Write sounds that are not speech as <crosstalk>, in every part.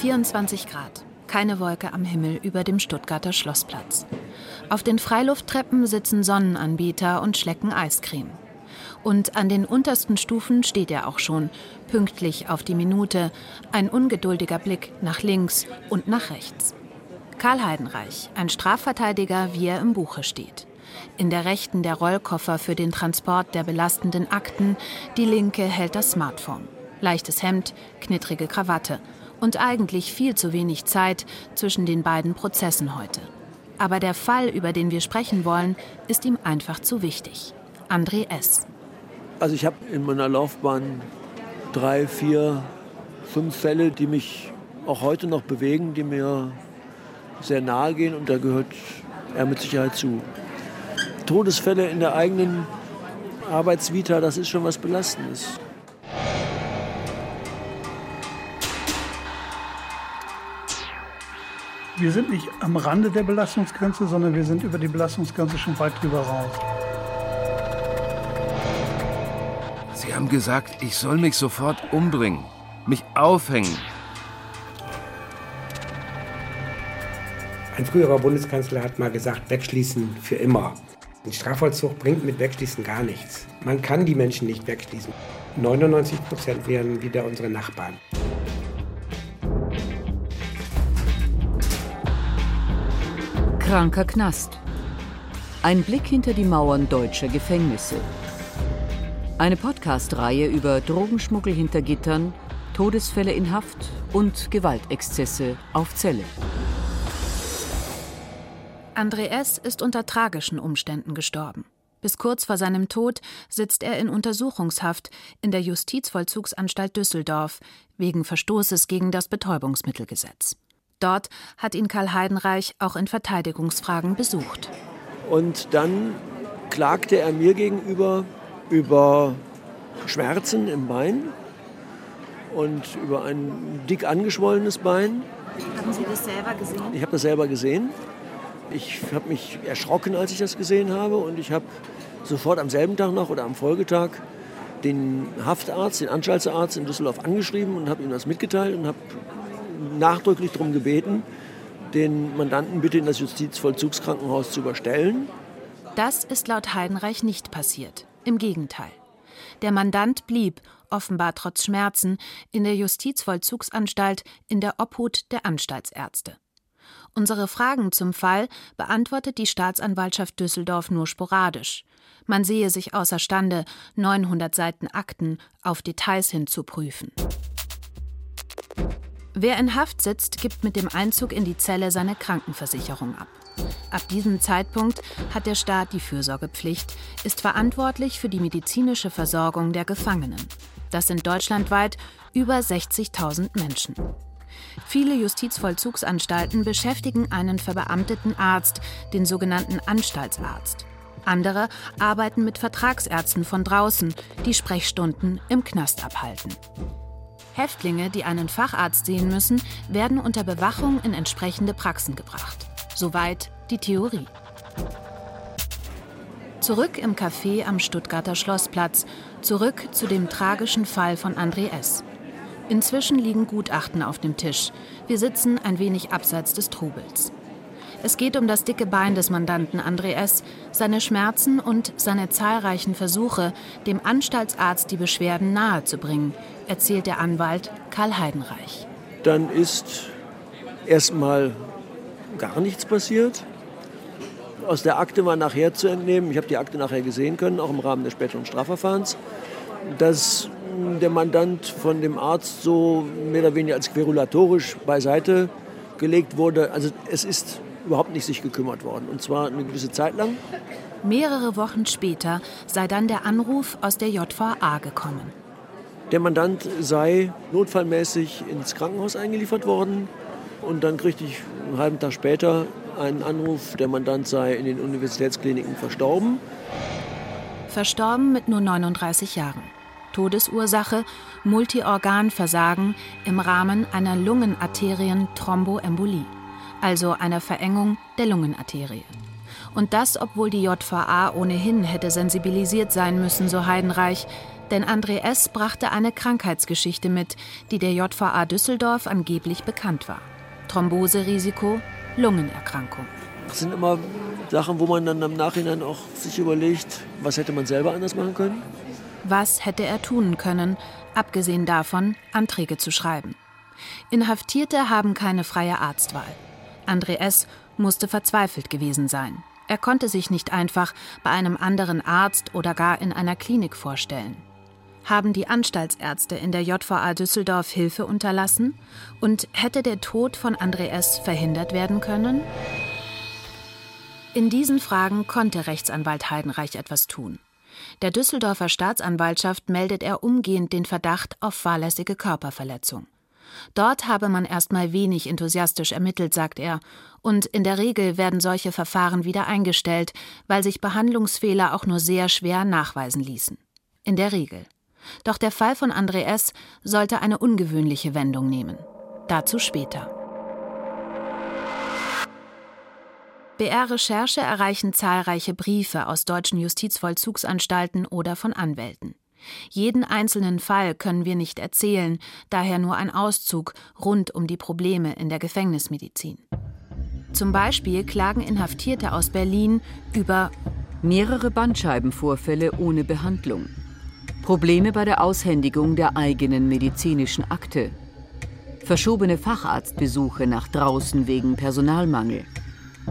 24 Grad. Keine Wolke am Himmel über dem Stuttgarter Schlossplatz. Auf den Freilufttreppen sitzen Sonnenanbieter und schlecken Eiscreme. Und an den untersten Stufen steht er auch schon, pünktlich auf die Minute, ein ungeduldiger Blick nach links und nach rechts. Karl Heidenreich, ein Strafverteidiger, wie er im Buche steht. In der rechten der Rollkoffer für den Transport der belastenden Akten, die linke hält das Smartphone. Leichtes Hemd, knittrige Krawatte und eigentlich viel zu wenig Zeit zwischen den beiden Prozessen heute. Aber der Fall, über den wir sprechen wollen, ist ihm einfach zu wichtig. André S. Also ich habe in meiner Laufbahn drei, vier, fünf Fälle, die mich auch heute noch bewegen, die mir sehr nahe gehen und da gehört er mit Sicherheit zu. Todesfälle in der eigenen Arbeitsvita, das ist schon was Belastendes. Wir sind nicht am Rande der Belastungsgrenze, sondern wir sind über die Belastungsgrenze schon weit drüber raus. Sie haben gesagt, ich soll mich sofort umbringen, mich aufhängen. Ein früherer Bundeskanzler hat mal gesagt, wegschließen für immer. Ein Strafvollzug bringt mit Wegschließen gar nichts. Man kann die Menschen nicht wegschließen. 99 Prozent wären wieder unsere Nachbarn. Kranker Knast. Ein Blick hinter die Mauern deutscher Gefängnisse. Eine Podcast-Reihe über Drogenschmuggel hinter Gittern, Todesfälle in Haft und Gewaltexzesse auf Zelle. André S. ist unter tragischen Umständen gestorben. Bis kurz vor seinem Tod sitzt er in Untersuchungshaft in der Justizvollzugsanstalt Düsseldorf wegen Verstoßes gegen das Betäubungsmittelgesetz. Dort hat ihn Karl Heidenreich auch in Verteidigungsfragen besucht. Und dann klagte er mir gegenüber über Schmerzen im Bein und über ein dick angeschwollenes Bein. Haben Sie das selber gesehen? Ich habe das selber gesehen. Ich habe mich erschrocken, als ich das gesehen habe und ich habe sofort am selben Tag noch oder am Folgetag den Haftarzt, den Anstaltsarzt in Düsseldorf angeschrieben und habe ihm das mitgeteilt und habe nachdrücklich darum gebeten, den Mandanten bitte in das Justizvollzugskrankenhaus zu überstellen. Das ist laut Heidenreich nicht passiert. Im Gegenteil. Der Mandant blieb, offenbar trotz Schmerzen, in der Justizvollzugsanstalt in der Obhut der Anstaltsärzte. Unsere Fragen zum Fall beantwortet die Staatsanwaltschaft Düsseldorf nur sporadisch. Man sehe sich außerstande, 900 Seiten Akten auf Details hin zu prüfen. Wer in Haft sitzt, gibt mit dem Einzug in die Zelle seine Krankenversicherung ab. Ab diesem Zeitpunkt hat der Staat die Fürsorgepflicht, ist verantwortlich für die medizinische Versorgung der Gefangenen. Das sind deutschlandweit über 60.000 Menschen. Viele Justizvollzugsanstalten beschäftigen einen verbeamteten Arzt, den sogenannten Anstaltsarzt. Andere arbeiten mit Vertragsärzten von draußen, die Sprechstunden im Knast abhalten. Häftlinge, die einen Facharzt sehen müssen, werden unter Bewachung in entsprechende Praxen gebracht. Soweit die Theorie. Zurück im Café am Stuttgarter Schlossplatz, zurück zu dem tragischen Fall von André S. Inzwischen liegen Gutachten auf dem Tisch. Wir sitzen ein wenig abseits des Trubels. Es geht um das dicke Bein des Mandanten André S., seine Schmerzen und seine zahlreichen Versuche, dem Anstaltsarzt die Beschwerden nahezubringen, erzählt der Anwalt Karl Heidenreich. Dann ist erstmal gar nichts passiert. Aus der Akte war nachher zu entnehmen, ich habe die Akte nachher gesehen können, auch im Rahmen des späteren Strafverfahrens, dass der Mandant von dem Arzt so mehr oder weniger als querulatorisch beiseite gelegt wurde. Also es ist überhaupt nicht sich gekümmert worden. Und zwar eine gewisse Zeit lang. Mehrere Wochen später sei dann der Anruf aus der JVA gekommen. Der Mandant sei notfallmäßig ins Krankenhaus eingeliefert worden. Und dann kriegte ich einen halben Tag später einen Anruf, der Mandant sei in den Universitätskliniken verstorben. Verstorben mit nur 39 Jahren. Todesursache Multiorganversagen im Rahmen einer Lungenarterien-Thromboembolie, also einer Verengung der Lungenarterie. Und das, obwohl die JVA ohnehin hätte sensibilisiert sein müssen, so Heidenreich, Denn André S. brachte eine Krankheitsgeschichte mit, die der JVA Düsseldorf angeblich bekannt war. Thromboserisiko, Lungenerkrankung. Das sind immer Sachen, wo man dann im Nachhinein auch sich überlegt, was hätte man selber anders machen können. Was hätte er tun können, abgesehen davon, Anträge zu schreiben? Inhaftierte haben keine freie Arztwahl. André S. musste verzweifelt gewesen sein. Er konnte sich nicht einfach bei einem anderen Arzt oder gar in einer Klinik vorstellen. Haben die Anstaltsärzte in der JVA Düsseldorf Hilfe unterlassen? Und hätte der Tod von André S. verhindert werden können? In diesen Fragen konnte Rechtsanwalt Heidenreich etwas tun. Der Düsseldorfer Staatsanwaltschaft meldet er umgehend den Verdacht auf fahrlässige Körperverletzung. Dort habe man erstmal wenig enthusiastisch ermittelt, sagt er, und in der Regel werden solche Verfahren wieder eingestellt, weil sich Behandlungsfehler auch nur sehr schwer nachweisen ließen. In der Regel. Doch der Fall von André S. sollte eine ungewöhnliche Wendung nehmen. Dazu später. BR-Recherche erreichen zahlreiche Briefe aus deutschen Justizvollzugsanstalten oder von Anwälten. Jeden einzelnen Fall können wir nicht erzählen, daher nur ein Auszug rund um die Probleme in der Gefängnismedizin. Zum Beispiel klagen Inhaftierte aus Berlin über mehrere Bandscheibenvorfälle ohne Behandlung, Probleme bei der Aushändigung der eigenen medizinischen Akte, verschobene Facharztbesuche nach draußen wegen Personalmangel,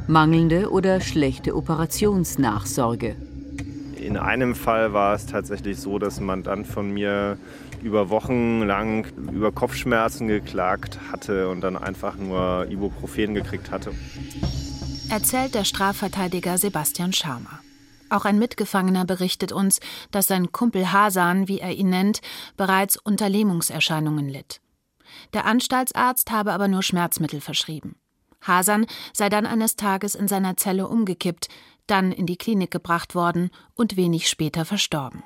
mangelnde oder schlechte Operationsnachsorge. In einem Fall war es tatsächlich so, dass man dann von mir über Wochen lang über Kopfschmerzen geklagt hatte und dann einfach nur Ibuprofen gekriegt hatte. Erzählt der Strafverteidiger Sebastian Scharmer. Auch ein Mitgefangener berichtet uns, dass sein Kumpel Hasan, wie er ihn nennt, bereits unter Lähmungserscheinungen litt. Der Anstaltsarzt habe aber nur Schmerzmittel verschrieben. Hasan sei dann eines Tages in seiner Zelle umgekippt, dann in die Klinik gebracht worden und wenig später verstorben.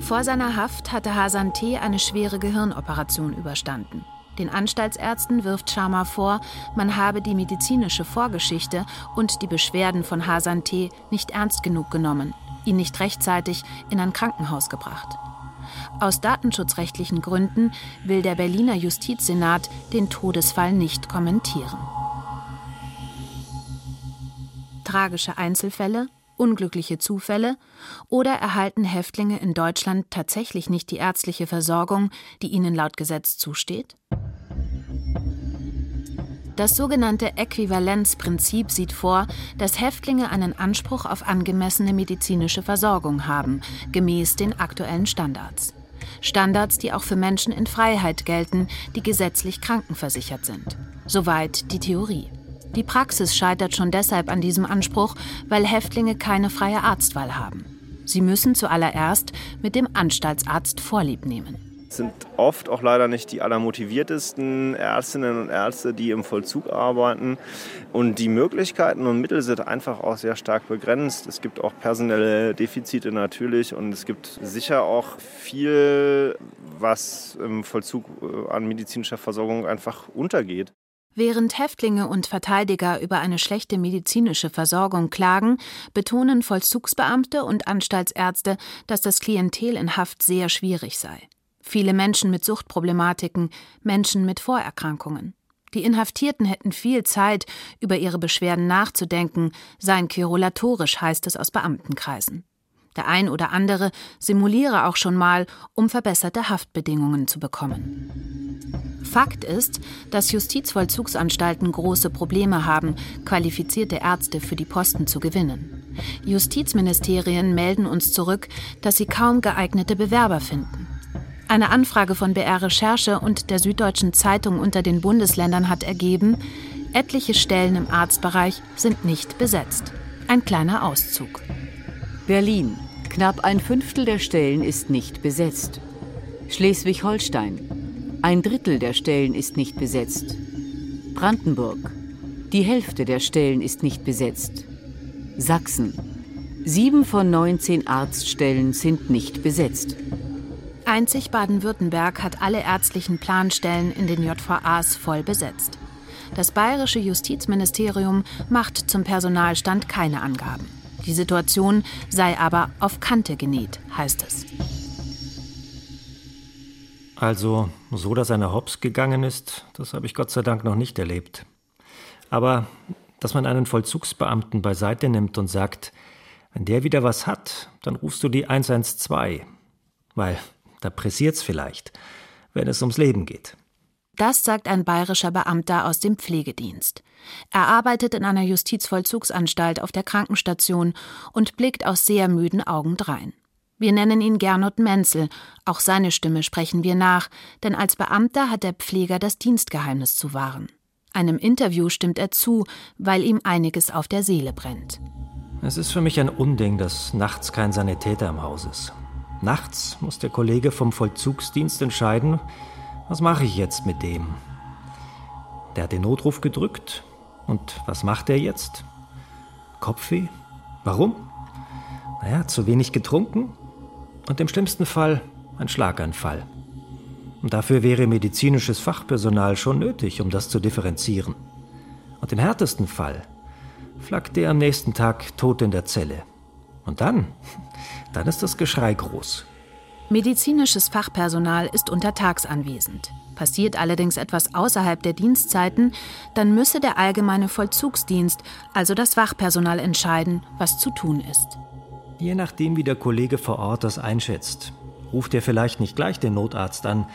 Vor seiner Haft hatte Hasan T. eine schwere Gehirnoperation überstanden. Den Anstaltsärzten wirft Sharma vor, man habe die medizinische Vorgeschichte und die Beschwerden von Hasan T. nicht ernst genug genommen, ihn nicht rechtzeitig in ein Krankenhaus gebracht. Aus datenschutzrechtlichen Gründen will der Berliner Justizsenat den Todesfall nicht kommentieren. Tragische Einzelfälle, unglückliche Zufälle oder erhalten Häftlinge in Deutschland tatsächlich nicht die ärztliche Versorgung, die ihnen laut Gesetz zusteht? Das sogenannte Äquivalenzprinzip sieht vor, dass Häftlinge einen Anspruch auf angemessene medizinische Versorgung haben, gemäß den aktuellen Standards. Standards, die auch für Menschen in Freiheit gelten, die gesetzlich krankenversichert sind. Soweit die Theorie. Die Praxis scheitert schon deshalb an diesem Anspruch, weil Häftlinge keine freie Arztwahl haben. Sie müssen zuallererst mit dem Anstaltsarzt Vorlieb nehmen. Es sind oft auch leider nicht die allermotiviertesten Ärztinnen und Ärzte, die im Vollzug arbeiten. Und die Möglichkeiten und Mittel sind einfach auch sehr stark begrenzt. Es gibt auch personelle Defizite natürlich und es gibt sicher auch viel, was im Vollzug äh, an medizinischer Versorgung einfach untergeht. Während Häftlinge und Verteidiger über eine schlechte medizinische Versorgung klagen, betonen Vollzugsbeamte und Anstaltsärzte, dass das Klientel in Haft sehr schwierig sei. Viele Menschen mit Suchtproblematiken, Menschen mit Vorerkrankungen. Die Inhaftierten hätten viel Zeit, über ihre Beschwerden nachzudenken, seien querulatorisch, heißt es aus Beamtenkreisen. Der ein oder andere simuliere auch schon mal, um verbesserte Haftbedingungen zu bekommen. Fakt ist, dass Justizvollzugsanstalten große Probleme haben, qualifizierte Ärzte für die Posten zu gewinnen. Justizministerien melden uns zurück, dass sie kaum geeignete Bewerber finden. Eine Anfrage von BR Recherche und der Süddeutschen Zeitung unter den Bundesländern hat ergeben, etliche Stellen im Arztbereich sind nicht besetzt. Ein kleiner Auszug. Berlin. Knapp ein Fünftel der Stellen ist nicht besetzt. Schleswig-Holstein. Ein Drittel der Stellen ist nicht besetzt. Brandenburg. Die Hälfte der Stellen ist nicht besetzt. Sachsen. Sieben von 19 Arztstellen sind nicht besetzt. Einzig Baden-Württemberg hat alle ärztlichen Planstellen in den JVAs voll besetzt. Das bayerische Justizministerium macht zum Personalstand keine Angaben. Die Situation sei aber auf Kante genäht, heißt es. Also, so dass einer hops gegangen ist, das habe ich Gott sei Dank noch nicht erlebt. Aber dass man einen Vollzugsbeamten beiseite nimmt und sagt, wenn der wieder was hat, dann rufst du die 112, weil da pressiert's vielleicht, wenn es ums Leben geht. Das sagt ein bayerischer Beamter aus dem Pflegedienst. Er arbeitet in einer Justizvollzugsanstalt auf der Krankenstation und blickt aus sehr müden Augen drein. Wir nennen ihn Gernot Menzel, auch seine Stimme sprechen wir nach, denn als Beamter hat der Pfleger das Dienstgeheimnis zu wahren. Einem Interview stimmt er zu, weil ihm einiges auf der Seele brennt. Es ist für mich ein Unding, dass nachts kein Sanitäter im Haus ist. Nachts muss der Kollege vom Vollzugsdienst entscheiden, was mache ich jetzt mit dem? Der hat den Notruf gedrückt. Und was macht er jetzt? Kopfweh? Warum? Naja, zu wenig getrunken und im schlimmsten Fall ein Schlaganfall. Und dafür wäre medizinisches Fachpersonal schon nötig, um das zu differenzieren. Und im härtesten Fall flackt er am nächsten Tag tot in der Zelle. Und dann, <laughs> dann ist das Geschrei groß. Medizinisches Fachpersonal ist untertags anwesend. Passiert allerdings etwas außerhalb der Dienstzeiten, dann müsse der allgemeine Vollzugsdienst, also das Wachpersonal, entscheiden, was zu tun ist. Je nachdem, wie der Kollege vor Ort das einschätzt, ruft er vielleicht nicht gleich den Notarzt an,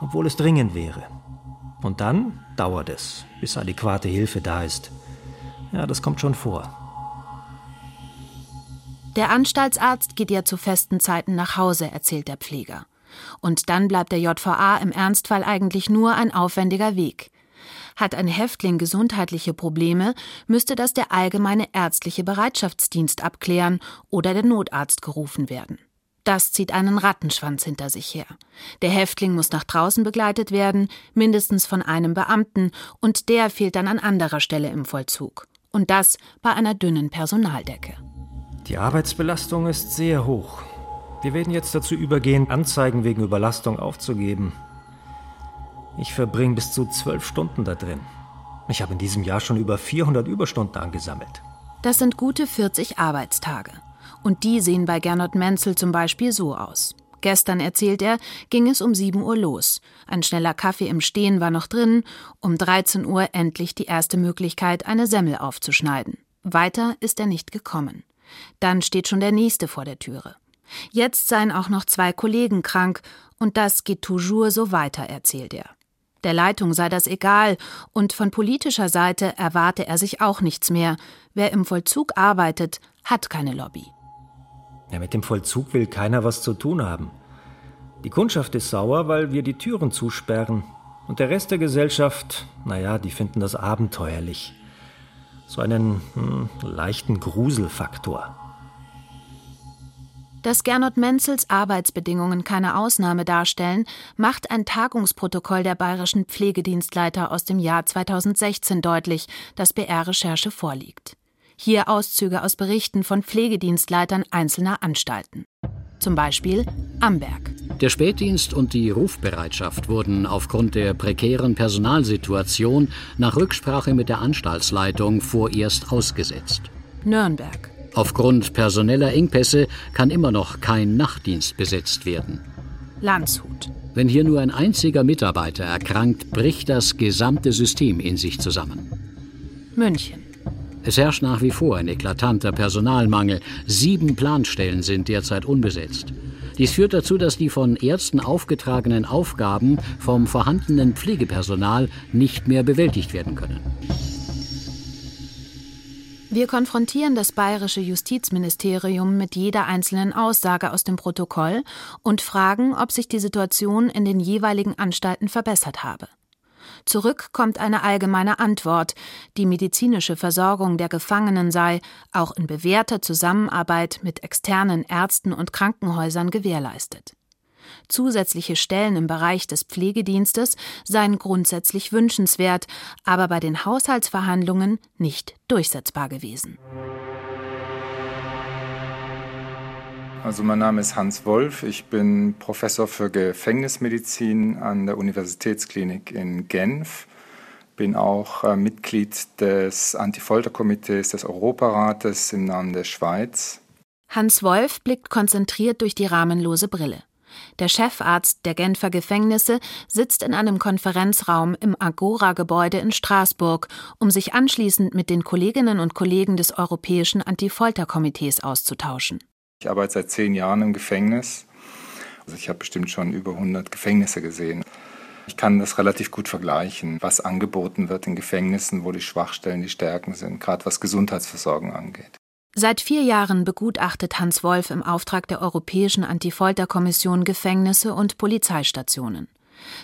obwohl es dringend wäre. Und dann dauert es, bis adäquate Hilfe da ist. Ja, das kommt schon vor. Der Anstaltsarzt geht ja zu festen Zeiten nach Hause, erzählt der Pfleger. Und dann bleibt der JVA im Ernstfall eigentlich nur ein aufwendiger Weg. Hat ein Häftling gesundheitliche Probleme, müsste das der allgemeine ärztliche Bereitschaftsdienst abklären oder der Notarzt gerufen werden. Das zieht einen Rattenschwanz hinter sich her. Der Häftling muss nach draußen begleitet werden, mindestens von einem Beamten, und der fehlt dann an anderer Stelle im Vollzug. Und das bei einer dünnen Personaldecke. Die Arbeitsbelastung ist sehr hoch. Wir werden jetzt dazu übergehen, Anzeigen wegen Überlastung aufzugeben. Ich verbringe bis zu zwölf Stunden da drin. Ich habe in diesem Jahr schon über 400 Überstunden angesammelt. Das sind gute 40 Arbeitstage. Und die sehen bei Gernot Menzel zum Beispiel so aus. Gestern, erzählt er, ging es um 7 Uhr los. Ein schneller Kaffee im Stehen war noch drin. Um 13 Uhr endlich die erste Möglichkeit, eine Semmel aufzuschneiden. Weiter ist er nicht gekommen. Dann steht schon der nächste vor der Türe. Jetzt seien auch noch zwei Kollegen krank, und das geht toujours so weiter, erzählt er. Der Leitung sei das egal, und von politischer Seite erwarte er sich auch nichts mehr. Wer im Vollzug arbeitet, hat keine Lobby. Ja, mit dem Vollzug will keiner was zu tun haben. Die Kundschaft ist sauer, weil wir die Türen zusperren. Und der Rest der Gesellschaft, naja, die finden das abenteuerlich so einen hm, leichten Gruselfaktor. Dass Gernot Menzels Arbeitsbedingungen keine Ausnahme darstellen, macht ein Tagungsprotokoll der bayerischen Pflegedienstleiter aus dem Jahr 2016 deutlich, das BR-Recherche vorliegt. Hier Auszüge aus Berichten von Pflegedienstleitern einzelner Anstalten. Zum Beispiel Amberg. Der Spätdienst und die Rufbereitschaft wurden aufgrund der prekären Personalsituation nach Rücksprache mit der Anstaltsleitung vorerst ausgesetzt. Nürnberg. Aufgrund personeller Engpässe kann immer noch kein Nachtdienst besetzt werden. Landshut. Wenn hier nur ein einziger Mitarbeiter erkrankt, bricht das gesamte System in sich zusammen. München. Es herrscht nach wie vor ein eklatanter Personalmangel. Sieben Planstellen sind derzeit unbesetzt. Dies führt dazu, dass die von Ärzten aufgetragenen Aufgaben vom vorhandenen Pflegepersonal nicht mehr bewältigt werden können. Wir konfrontieren das bayerische Justizministerium mit jeder einzelnen Aussage aus dem Protokoll und fragen, ob sich die Situation in den jeweiligen Anstalten verbessert habe. Zurück kommt eine allgemeine Antwort. Die medizinische Versorgung der Gefangenen sei auch in bewährter Zusammenarbeit mit externen Ärzten und Krankenhäusern gewährleistet. Zusätzliche Stellen im Bereich des Pflegedienstes seien grundsätzlich wünschenswert, aber bei den Haushaltsverhandlungen nicht durchsetzbar gewesen. Also mein Name ist Hans Wolf, ich bin Professor für Gefängnismedizin an der Universitätsklinik in Genf, bin auch äh, Mitglied des Antifolterkomitees des Europarates im Namen der Schweiz. Hans Wolf blickt konzentriert durch die rahmenlose Brille. Der Chefarzt der Genfer Gefängnisse sitzt in einem Konferenzraum im Agora-Gebäude in Straßburg, um sich anschließend mit den Kolleginnen und Kollegen des Europäischen Antifolterkomitees auszutauschen. Ich arbeite seit zehn Jahren im Gefängnis. Also ich habe bestimmt schon über 100 Gefängnisse gesehen. Ich kann das relativ gut vergleichen, was angeboten wird in Gefängnissen, wo die Schwachstellen die Stärken sind, gerade was Gesundheitsversorgung angeht. Seit vier Jahren begutachtet Hans Wolf im Auftrag der Europäischen Antifolterkommission Gefängnisse und Polizeistationen.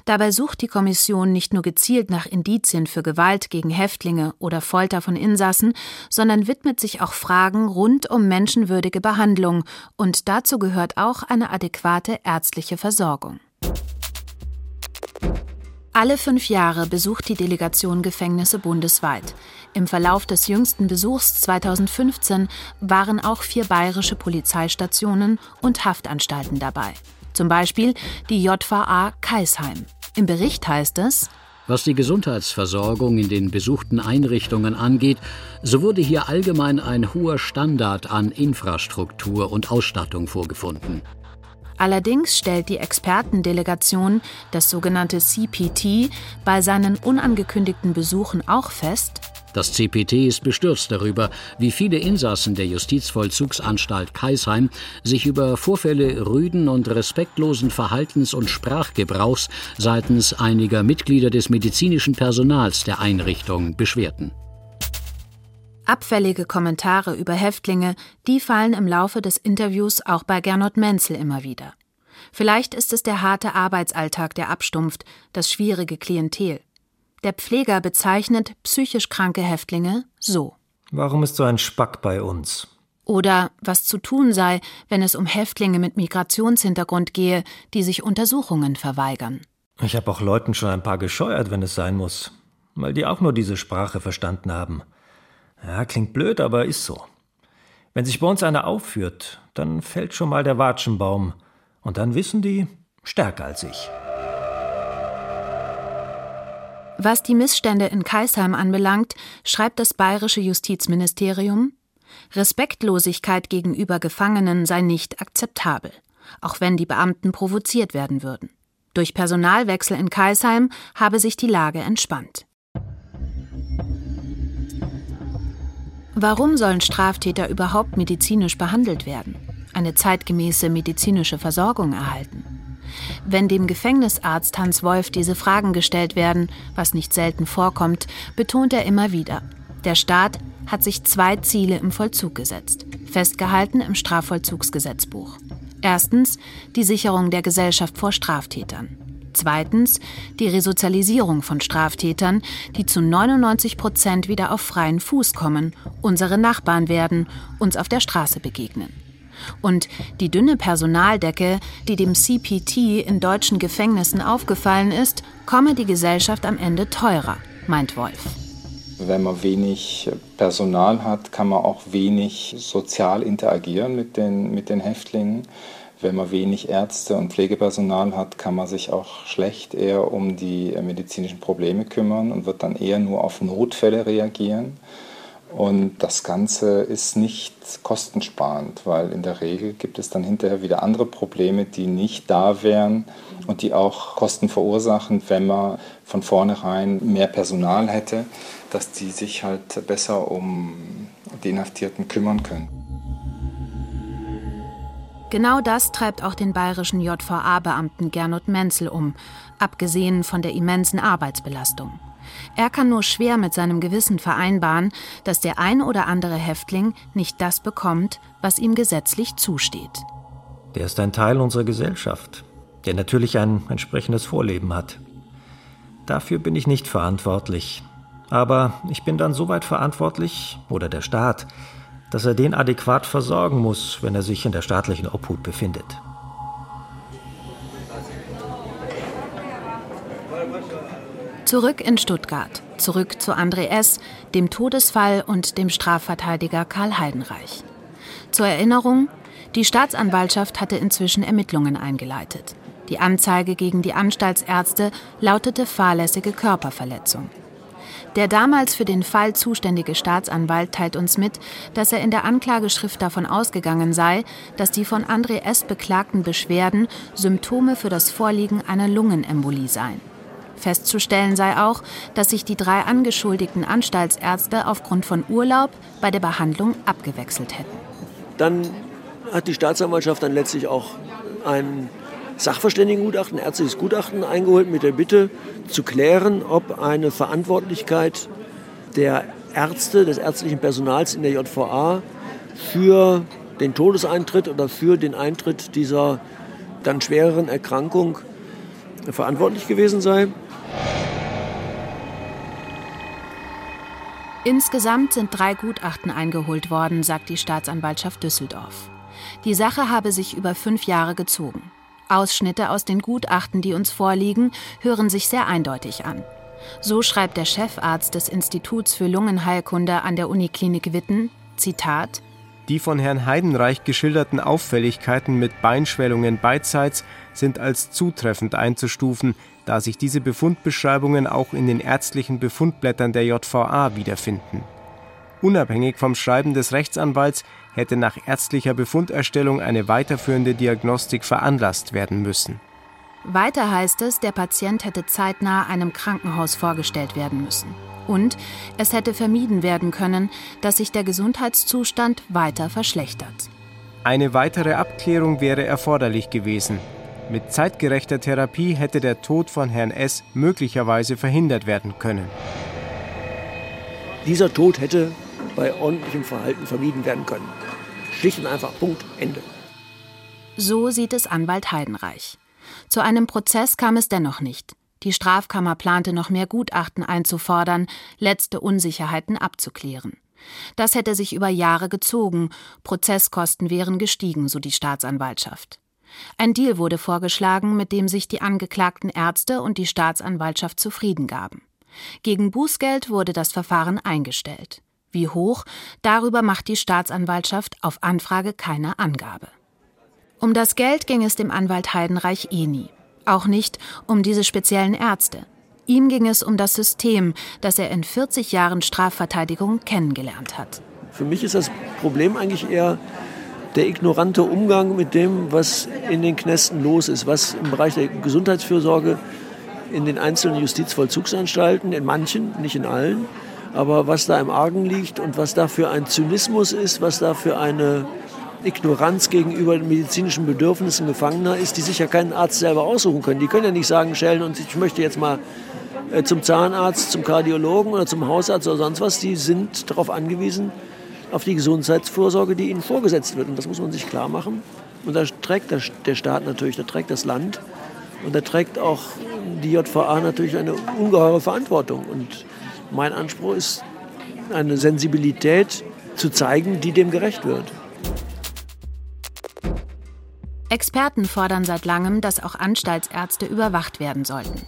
Dabei sucht die Kommission nicht nur gezielt nach Indizien für Gewalt gegen Häftlinge oder Folter von Insassen, sondern widmet sich auch Fragen rund um menschenwürdige Behandlung, und dazu gehört auch eine adäquate ärztliche Versorgung. Alle fünf Jahre besucht die Delegation Gefängnisse bundesweit. Im Verlauf des jüngsten Besuchs 2015 waren auch vier bayerische Polizeistationen und Haftanstalten dabei. Zum Beispiel die JVA Kaisheim. Im Bericht heißt es, was die Gesundheitsversorgung in den besuchten Einrichtungen angeht, so wurde hier allgemein ein hoher Standard an Infrastruktur und Ausstattung vorgefunden. Allerdings stellt die Expertendelegation, das sogenannte CPT, bei seinen unangekündigten Besuchen auch fest, das CPT ist bestürzt darüber, wie viele Insassen der Justizvollzugsanstalt Kaisheim sich über Vorfälle rüden und respektlosen Verhaltens- und Sprachgebrauchs seitens einiger Mitglieder des medizinischen Personals der Einrichtung beschwerten. Abfällige Kommentare über Häftlinge, die fallen im Laufe des Interviews auch bei Gernot Menzel immer wieder. Vielleicht ist es der harte Arbeitsalltag, der abstumpft, das schwierige Klientel. Der Pfleger bezeichnet psychisch kranke Häftlinge so. Warum ist so ein Spack bei uns? Oder was zu tun sei, wenn es um Häftlinge mit Migrationshintergrund gehe, die sich Untersuchungen verweigern. Ich habe auch Leuten schon ein paar gescheuert, wenn es sein muss, weil die auch nur diese Sprache verstanden haben. Ja, klingt blöd, aber ist so. Wenn sich bei uns einer aufführt, dann fällt schon mal der Watschenbaum. Und dann wissen die, stärker als ich. Was die Missstände in Kaisheim anbelangt, schreibt das bayerische Justizministerium, Respektlosigkeit gegenüber Gefangenen sei nicht akzeptabel, auch wenn die Beamten provoziert werden würden. Durch Personalwechsel in Kaisheim habe sich die Lage entspannt. Warum sollen Straftäter überhaupt medizinisch behandelt werden? Eine zeitgemäße medizinische Versorgung erhalten? Wenn dem Gefängnisarzt Hans Wolf diese Fragen gestellt werden, was nicht selten vorkommt, betont er immer wieder, der Staat hat sich zwei Ziele im Vollzug gesetzt, festgehalten im Strafvollzugsgesetzbuch. Erstens die Sicherung der Gesellschaft vor Straftätern. Zweitens die Resozialisierung von Straftätern, die zu 99 Prozent wieder auf freien Fuß kommen, unsere Nachbarn werden, uns auf der Straße begegnen. Und die dünne Personaldecke, die dem CPT in deutschen Gefängnissen aufgefallen ist, komme die Gesellschaft am Ende teurer, meint Wolf. Wenn man wenig Personal hat, kann man auch wenig sozial interagieren mit den, mit den Häftlingen. Wenn man wenig Ärzte und Pflegepersonal hat, kann man sich auch schlecht eher um die medizinischen Probleme kümmern und wird dann eher nur auf Notfälle reagieren. Und das Ganze ist nicht kostensparend, weil in der Regel gibt es dann hinterher wieder andere Probleme, die nicht da wären und die auch Kosten verursachen, wenn man von vornherein mehr Personal hätte, dass die sich halt besser um die Inhaftierten kümmern können. Genau das treibt auch den bayerischen JVA-Beamten Gernot Menzel um, abgesehen von der immensen Arbeitsbelastung. Er kann nur schwer mit seinem Gewissen vereinbaren, dass der ein oder andere Häftling nicht das bekommt, was ihm gesetzlich zusteht. Der ist ein Teil unserer Gesellschaft, der natürlich ein entsprechendes Vorleben hat. Dafür bin ich nicht verantwortlich. Aber ich bin dann soweit verantwortlich, oder der Staat, dass er den adäquat versorgen muss, wenn er sich in der staatlichen Obhut befindet. Zurück in Stuttgart, zurück zu André S., dem Todesfall und dem Strafverteidiger Karl Heidenreich. Zur Erinnerung, die Staatsanwaltschaft hatte inzwischen Ermittlungen eingeleitet. Die Anzeige gegen die Anstaltsärzte lautete fahrlässige Körperverletzung. Der damals für den Fall zuständige Staatsanwalt teilt uns mit, dass er in der Anklageschrift davon ausgegangen sei, dass die von André S. beklagten Beschwerden Symptome für das Vorliegen einer Lungenembolie seien. Festzustellen sei auch, dass sich die drei angeschuldigten Anstaltsärzte aufgrund von Urlaub bei der Behandlung abgewechselt hätten. Dann hat die Staatsanwaltschaft dann letztlich auch ein Sachverständigengutachten, ärztliches Gutachten eingeholt mit der Bitte zu klären, ob eine Verantwortlichkeit der Ärzte, des ärztlichen Personals in der JVA für den Todeseintritt oder für den Eintritt dieser dann schwereren Erkrankung verantwortlich gewesen sei. Insgesamt sind drei Gutachten eingeholt worden, sagt die Staatsanwaltschaft Düsseldorf. Die Sache habe sich über fünf Jahre gezogen. Ausschnitte aus den Gutachten, die uns vorliegen, hören sich sehr eindeutig an. So schreibt der Chefarzt des Instituts für Lungenheilkunde an der Uniklinik Witten, Zitat, die von Herrn Heidenreich geschilderten Auffälligkeiten mit Beinschwellungen beidseits sind als zutreffend einzustufen, da sich diese Befundbeschreibungen auch in den ärztlichen Befundblättern der JVA wiederfinden. Unabhängig vom Schreiben des Rechtsanwalts hätte nach ärztlicher Befunderstellung eine weiterführende Diagnostik veranlasst werden müssen. Weiter heißt es, der Patient hätte zeitnah einem Krankenhaus vorgestellt werden müssen. Und es hätte vermieden werden können, dass sich der Gesundheitszustand weiter verschlechtert. Eine weitere Abklärung wäre erforderlich gewesen. Mit zeitgerechter Therapie hätte der Tod von Herrn S. möglicherweise verhindert werden können. Dieser Tod hätte bei ordentlichem Verhalten vermieden werden können. Schlicht und einfach Punkt, Ende. So sieht es Anwalt Heidenreich. Zu einem Prozess kam es dennoch nicht. Die Strafkammer plante noch mehr Gutachten einzufordern, letzte Unsicherheiten abzuklären. Das hätte sich über Jahre gezogen, Prozesskosten wären gestiegen, so die Staatsanwaltschaft. Ein Deal wurde vorgeschlagen, mit dem sich die angeklagten Ärzte und die Staatsanwaltschaft zufrieden gaben. Gegen Bußgeld wurde das Verfahren eingestellt. Wie hoch, darüber macht die Staatsanwaltschaft auf Anfrage keine Angabe. Um das Geld ging es dem Anwalt Heidenreich eh nie. Auch nicht um diese speziellen Ärzte. Ihm ging es um das System, das er in 40 Jahren Strafverteidigung kennengelernt hat. Für mich ist das Problem eigentlich eher der ignorante Umgang mit dem, was in den Knästen los ist, was im Bereich der Gesundheitsfürsorge in den einzelnen Justizvollzugsanstalten, in manchen, nicht in allen, aber was da im Argen liegt und was da für ein Zynismus ist, was da für eine Ignoranz gegenüber den medizinischen Bedürfnissen Gefangener ist, die sich ja keinen Arzt selber aussuchen können. Die können ja nicht sagen, Schellen, und ich möchte jetzt mal äh, zum Zahnarzt, zum Kardiologen oder zum Hausarzt oder sonst was. Die sind darauf angewiesen, auf die Gesundheitsvorsorge, die ihnen vorgesetzt wird. Und das muss man sich klar machen. Und da trägt der Staat natürlich, da trägt das Land und da trägt auch die JVA natürlich eine ungeheure Verantwortung. Und mein Anspruch ist, eine Sensibilität zu zeigen, die dem gerecht wird. Experten fordern seit langem, dass auch Anstaltsärzte überwacht werden sollten.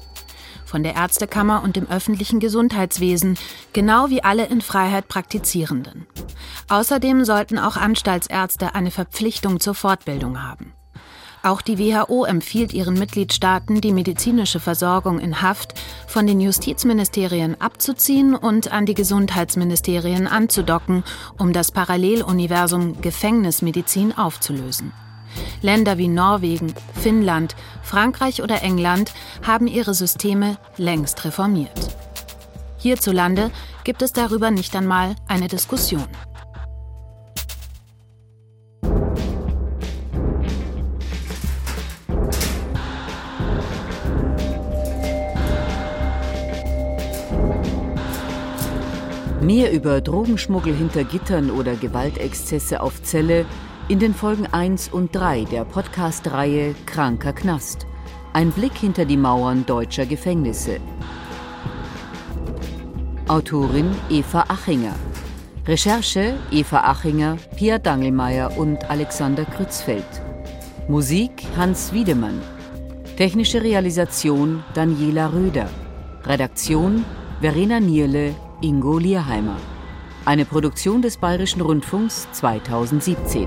Von der Ärztekammer und dem öffentlichen Gesundheitswesen, genau wie alle in Freiheit Praktizierenden. Außerdem sollten auch Anstaltsärzte eine Verpflichtung zur Fortbildung haben. Auch die WHO empfiehlt ihren Mitgliedstaaten, die medizinische Versorgung in Haft von den Justizministerien abzuziehen und an die Gesundheitsministerien anzudocken, um das Paralleluniversum Gefängnismedizin aufzulösen. Länder wie Norwegen, Finnland, Frankreich oder England haben ihre Systeme längst reformiert. Hierzulande gibt es darüber nicht einmal eine Diskussion. Mehr über Drogenschmuggel hinter Gittern oder Gewaltexzesse auf Zelle in den Folgen 1 und 3 der Podcast-Reihe Kranker Knast. Ein Blick hinter die Mauern deutscher Gefängnisse. Autorin Eva Achinger. Recherche Eva Achinger, Pia Dangelmeier und Alexander Krützfeld. Musik Hans Wiedemann. Technische Realisation Daniela Röder. Redaktion Verena Nierle Ingo Lierheimer. Eine Produktion des Bayerischen Rundfunks 2017.